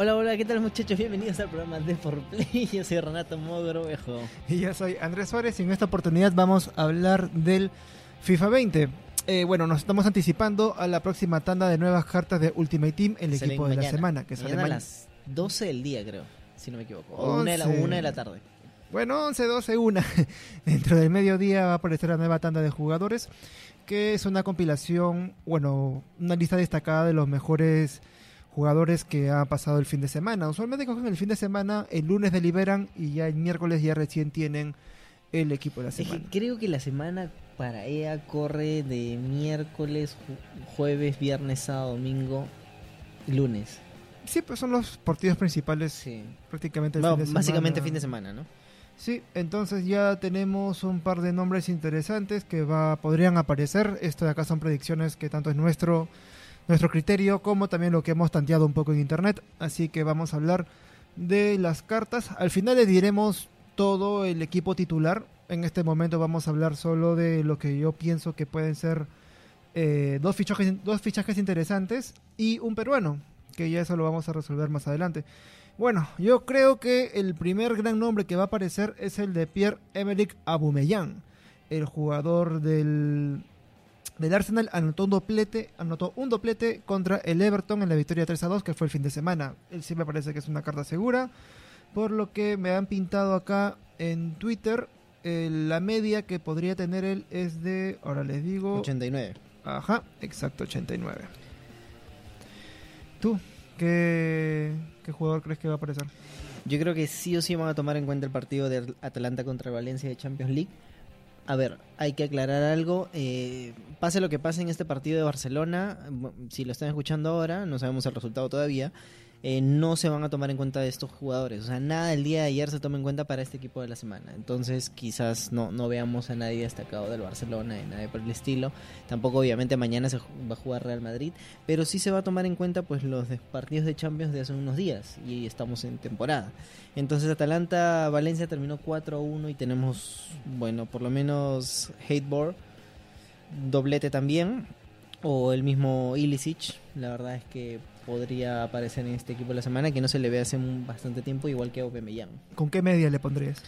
Hola, hola, ¿qué tal muchachos? Bienvenidos al programa de For Play. Yo soy Renato Mogrovejo. Y yo soy Andrés Suárez y en esta oportunidad vamos a hablar del FIFA 20. Eh, bueno, nos estamos anticipando a la próxima tanda de nuevas cartas de Ultimate Team, el equipo de la semana, que sale Mañana a las 12 del día, creo, si no me equivoco. O una de la, 11. una de la tarde. Bueno, 11, 12, 1. Dentro del mediodía va a aparecer la nueva tanda de jugadores, que es una compilación, bueno, una lista destacada de los mejores jugadores que han pasado el fin de semana. Usualmente cogen el fin de semana, el lunes deliberan y ya el miércoles ya recién tienen el equipo de la Es que semana. creo que la semana para EA corre de miércoles, ju- jueves, viernes, sábado, domingo, lunes. Sí, pues son los partidos principales Sí. prácticamente el fin de básicamente semana. fin de semana, ¿no? Sí, entonces ya tenemos un par de nombres interesantes que va, podrían aparecer. Esto de acá son predicciones que tanto es nuestro, nuestro criterio como también lo que hemos tanteado un poco en internet. Así que vamos a hablar de las cartas. Al final les diremos todo el equipo titular. En este momento vamos a hablar solo de lo que yo pienso que pueden ser eh, dos, fichajes, dos fichajes interesantes y un peruano, que ya eso lo vamos a resolver más adelante. Bueno, yo creo que el primer gran nombre que va a aparecer es el de Pierre-Emerick Aubameyang, el jugador del, del Arsenal anotó un doblete, anotó un doblete contra el Everton en la victoria 3 a 2 que fue el fin de semana. Él sí me parece que es una carta segura, por lo que me han pintado acá en Twitter eh, la media que podría tener él es de, ahora les digo, 89. Ajá, exacto, 89. ¿Tú qué, qué jugador crees que va a aparecer? Yo creo que sí o sí van a tomar en cuenta el partido de Atalanta contra Valencia de Champions League. A ver, hay que aclarar algo. eh, pase lo que pase en este partido de Barcelona, si lo están escuchando ahora, no sabemos el resultado todavía, eh, no se van a tomar en cuenta de estos jugadores. O sea, nada del día de ayer se toma en cuenta para este equipo de la semana. Entonces, quizás no, no veamos a nadie destacado del Barcelona y nadie por el estilo. Tampoco, obviamente, mañana se va a jugar Real Madrid. Pero sí se va a tomar en cuenta pues los de- partidos de Champions de hace unos días. Y estamos en temporada. Entonces Atalanta-Valencia terminó 4-1 y tenemos, bueno, por lo menos Hateboard, doblete también, o el mismo Ilicic, la verdad es que podría aparecer en este equipo de la semana, que no se le ve hace un- bastante tiempo, igual que Aubameyang. ¿Con qué media le pondrías?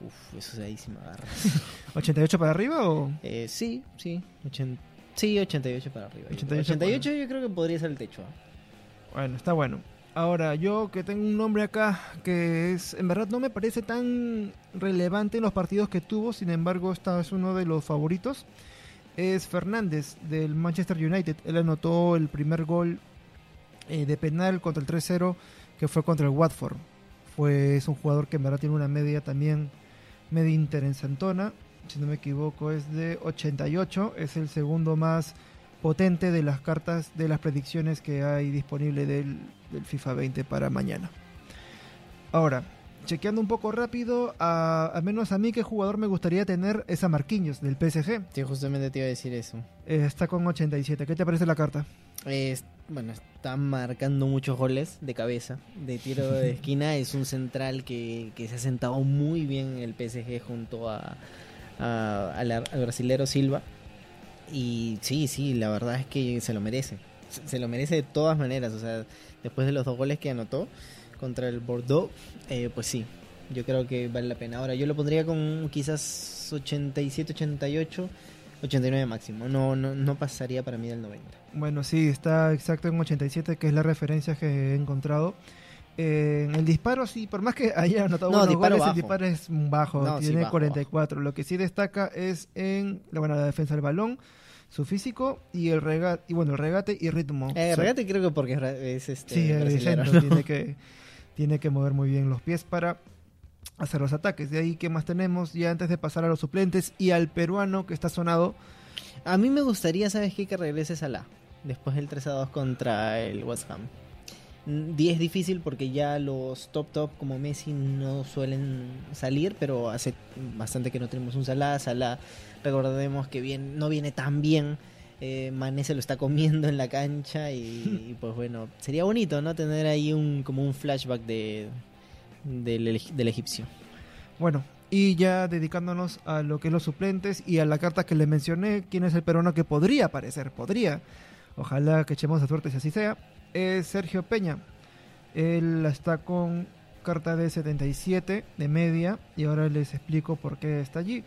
Uf, eso es ahí sí me agarra. ¿88 para arriba o...? Eh, sí, sí, ochen- sí, 88 para arriba. yo creo. 88 88 yo creo que podría ser el techo. Bueno, está bueno. Ahora, yo que tengo un nombre acá que es, en verdad no me parece tan relevante en los partidos que tuvo, sin embargo, esta es uno de los favoritos. Es Fernández del Manchester United. Él anotó el primer gol eh, de penal contra el 3-0 que fue contra el Watford. Fue, es un jugador que en verdad tiene una media también media interesantona. Si no me equivoco, es de 88. Es el segundo más potente de las cartas de las predicciones que hay disponible del, del FIFA 20 para mañana. Ahora, chequeando un poco rápido, a, al menos a mí qué jugador me gustaría tener es a Marquinhos del PSG. Sí, justamente te iba a decir eso. Eh, está con 87. ¿Qué te parece la carta? Es- bueno, está marcando muchos goles de cabeza, de tiro de esquina. es un central que, que se ha sentado muy bien en el PSG junto a, al brasilero Silva. Y sí, sí, la verdad es que se lo merece. Se, se lo merece de todas maneras. O sea, después de los dos goles que anotó contra el Bordeaux, eh, pues sí, yo creo que vale la pena. Ahora, yo lo pondría con quizás 87, 88, 89 máximo. No, no, no pasaría para mí del 90. Bueno, sí, está exacto en 87, que es la referencia que he encontrado. Eh, el disparo, sí, por más que haya anotado No, buenos disparo goles, bajo. el disparo es bajo, No, sí, tiene bajo, 44. Lo que sí destaca es en la, bueno, la defensa del balón, su físico y el regate, y bueno, el regate y ritmo. Eh, O sea, regate creo que porque es, este Sí, lento, ¿no? tiene, que, tiene que mover muy bien los pies para hacer los ataques. De ahí, ¿qué más tenemos? Ya antes de pasar a los suplentes y al peruano que está sonado. A mí me gustaría, ¿sabes qué? Que regrese Salah después del 3 a 2 contra el West Ham. Mm, Es difícil porque ya los top top como Messi no suelen salir, pero hace bastante que no tenemos un Salah. Salah, recordemos que bien, no viene tan bien. Eh, Mané se lo está comiendo en la cancha y, y, pues bueno, sería bonito, ¿no? Tener ahí un como un flashback de del, eg- del egipcio. Bueno, y ya dedicándonos a lo que es los suplentes y a la carta que le mencioné, quién es el peruano que podría aparecer, podría. Ojalá que echemos a suerte si así sea. Es Sergio Peña. Él está con carta de 77 de media y ahora les explico por qué está allí.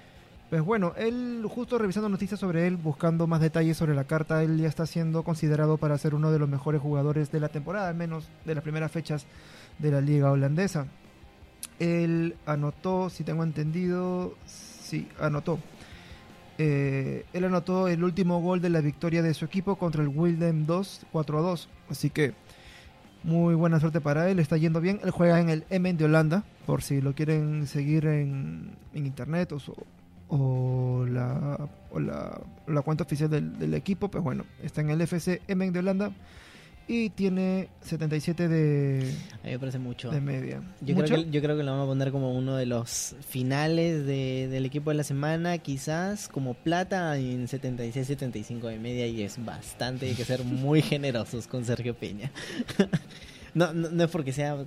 Pues bueno, él justo revisando noticias sobre él, buscando más detalles sobre la carta, él ya está siendo considerado para ser uno de los mejores jugadores de la temporada, al menos de las primeras fechas de la liga holandesa. Él anotó, si tengo entendido, sí, anotó. Eh, él anotó el último gol de la victoria de su equipo contra el Wildem 2, 4 a 2. Así que muy buena suerte para él, está yendo bien. Él juega en el Emmen de Holanda, por si lo quieren seguir en, en internet o, o la, o la, cuenta oficial del, del equipo. Pues bueno, está en el FC Emmen de Holanda y tiene 77 de, A mí me parece mucho. de media. Yo ¿Mucho? creo, que, yo creo que lo vamos a poner como uno de los finales de- del equipo de la semana, quizás como plata en 76-75 de media y es bastante, hay que ser muy generosos con Sergio Peña. no, no, no es porque sea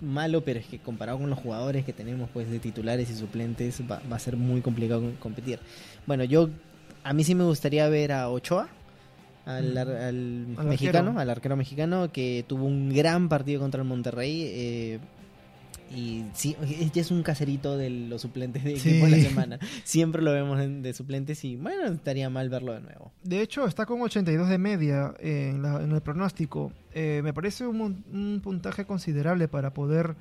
malo, pero es que comparado con los jugadores que tenemos pues de titulares y suplentes va, va a ser muy complicado com- competir. Bueno, yo a mí sí me gustaría ver a Ochoa. Al, ar- al Al mexicano, arquero. al arquero mexicano que tuvo un gran partido contra el Monterrey eh, y sí, ya es un caserito de los suplentes de Sí. equipo de la semana. Siempre lo vemos en- de suplentes y bueno, estaría mal verlo de nuevo. De hecho, está con 82 de media en, la- en el pronóstico. Eh, me parece un, un puntaje considerable para poder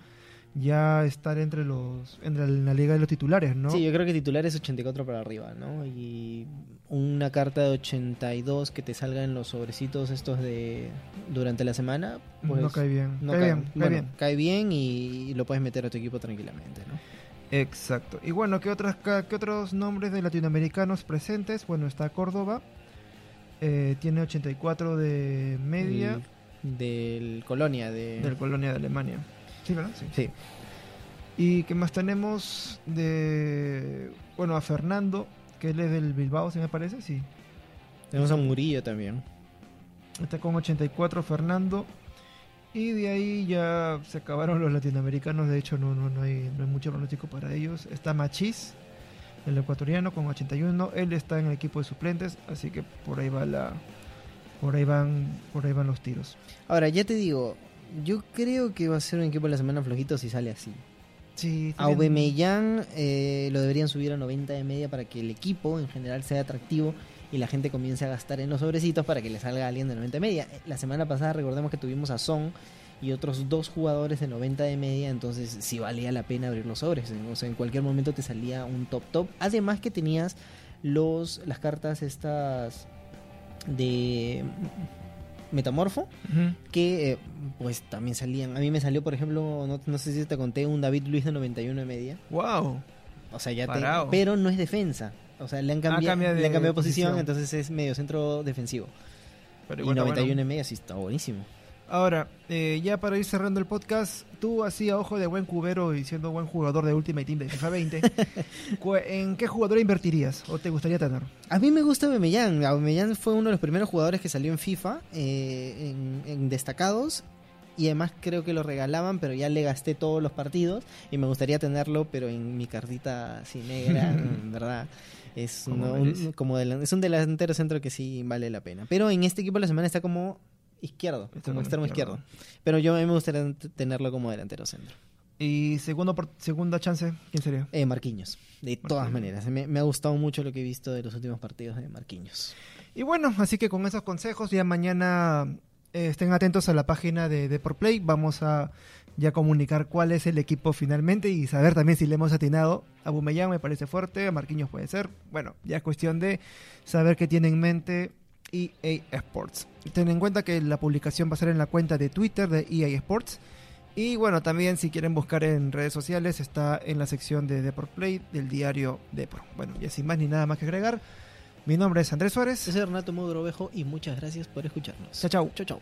ya estar entre los entre en la liga de los titulares, ¿no? Sí, yo creo que titular es 84 para arriba, ¿no? Y una carta de 82 que te salga en los sobrecitos estos de durante la semana, pues no cae bien. no cae, cae- bien, cae bien. cae bien y lo puedes meter a tu equipo tranquilamente, ¿no? Exacto. Y bueno, ¿qué, otras, qué otros nombres de latinoamericanos presentes? Bueno, está Córdoba. eh, tiene 84 de media El- del Colonia de del Colonia de Alemania. Sí, ¿verdad? Sí. Sí. ¿Y qué más tenemos? De. Bueno, a Fernando, que él es del Bilbao, si me parece, sí. Tenemos a Murillo también. Está con 84 Fernando. Y de ahí ya se acabaron los latinoamericanos. De hecho, no, no, no, hay, no hay mucho pronóstico para ellos. Está Machís, el ecuatoriano, con 81. Él está en el equipo de suplentes. Así que por ahí va la. Por ahí van, por ahí van los tiros. Ahora, ya te digo, yo creo que va a ser un equipo de la semana flojito si sale así. Sí, A Aubameyang eh, lo deberían subir a 90 de media para que el equipo en general sea atractivo y la gente comience a gastar en los sobrecitos para que le salga alguien de 90 de media. La semana pasada recordemos que tuvimos a Son y otros dos jugadores de 90 de media, entonces sí valía la pena abrir los sobres. O sea, en cualquier momento te salía un top top. Además que tenías los las cartas estas de Metamorfo que eh, pues también salían. A mí me salió, por ejemplo, no, no sé si te conté, un David Luis de 91 de media. ¡Wow! O sea, ya te, pero no es defensa. O sea, le han cambiado, cambia de le han cambiado de posición, posición. entonces es medio centro defensivo. Pero y igual está 91 bueno. en media sí está buenísimo. Ahora, eh, ya para ir cerrando el podcast, tú así a ojo de buen cubero y siendo buen jugador de Ultimate Team de FIFA 20, cu- ¿en qué jugador invertirías o te gustaría tener? A mí me gusta Aubameyang. Aubameyang fue uno de los primeros jugadores que salió en FIFA, eh, en, en destacados. Y además creo que lo regalaban, pero ya le gasté todos los partidos. Y me gustaría tenerlo, pero en mi cartita así negra, en verdad. Es, un, como delan- es un delantero centro que sí vale la pena. Pero en este equipo de la semana está como izquierdo, Está como extremo izquierdo. izquierdo. Pero yo a mí me gustaría tenerlo como delantero centro. Y segundo por- segunda chance, ¿quién sería? Eh, Marquinhos, de todas maneras. Me, me ha gustado mucho lo que he visto de los últimos partidos de Marquinhos. Y bueno, así que con esos consejos ya mañana eh, estén atentos a la página de Deportplay. Vamos a ya comunicar cuál es el equipo finalmente y saber también si le hemos atinado. A Bumellán me parece fuerte, a Marquinhos puede ser. Bueno, ya es cuestión de saber qué tiene en mente EA Sports. Ten en cuenta que la publicación va a ser en la cuenta de Twitter de EA Sports. Y bueno, también si quieren buscar en redes sociales, está en la sección de Deportplay del diario Depor. Bueno, y sin más ni nada más que agregar. Mi nombre es Andrés Suárez. Yo soy Renato Mogrovejo y muchas gracias por escucharnos. Chao, chao. Chau, chau.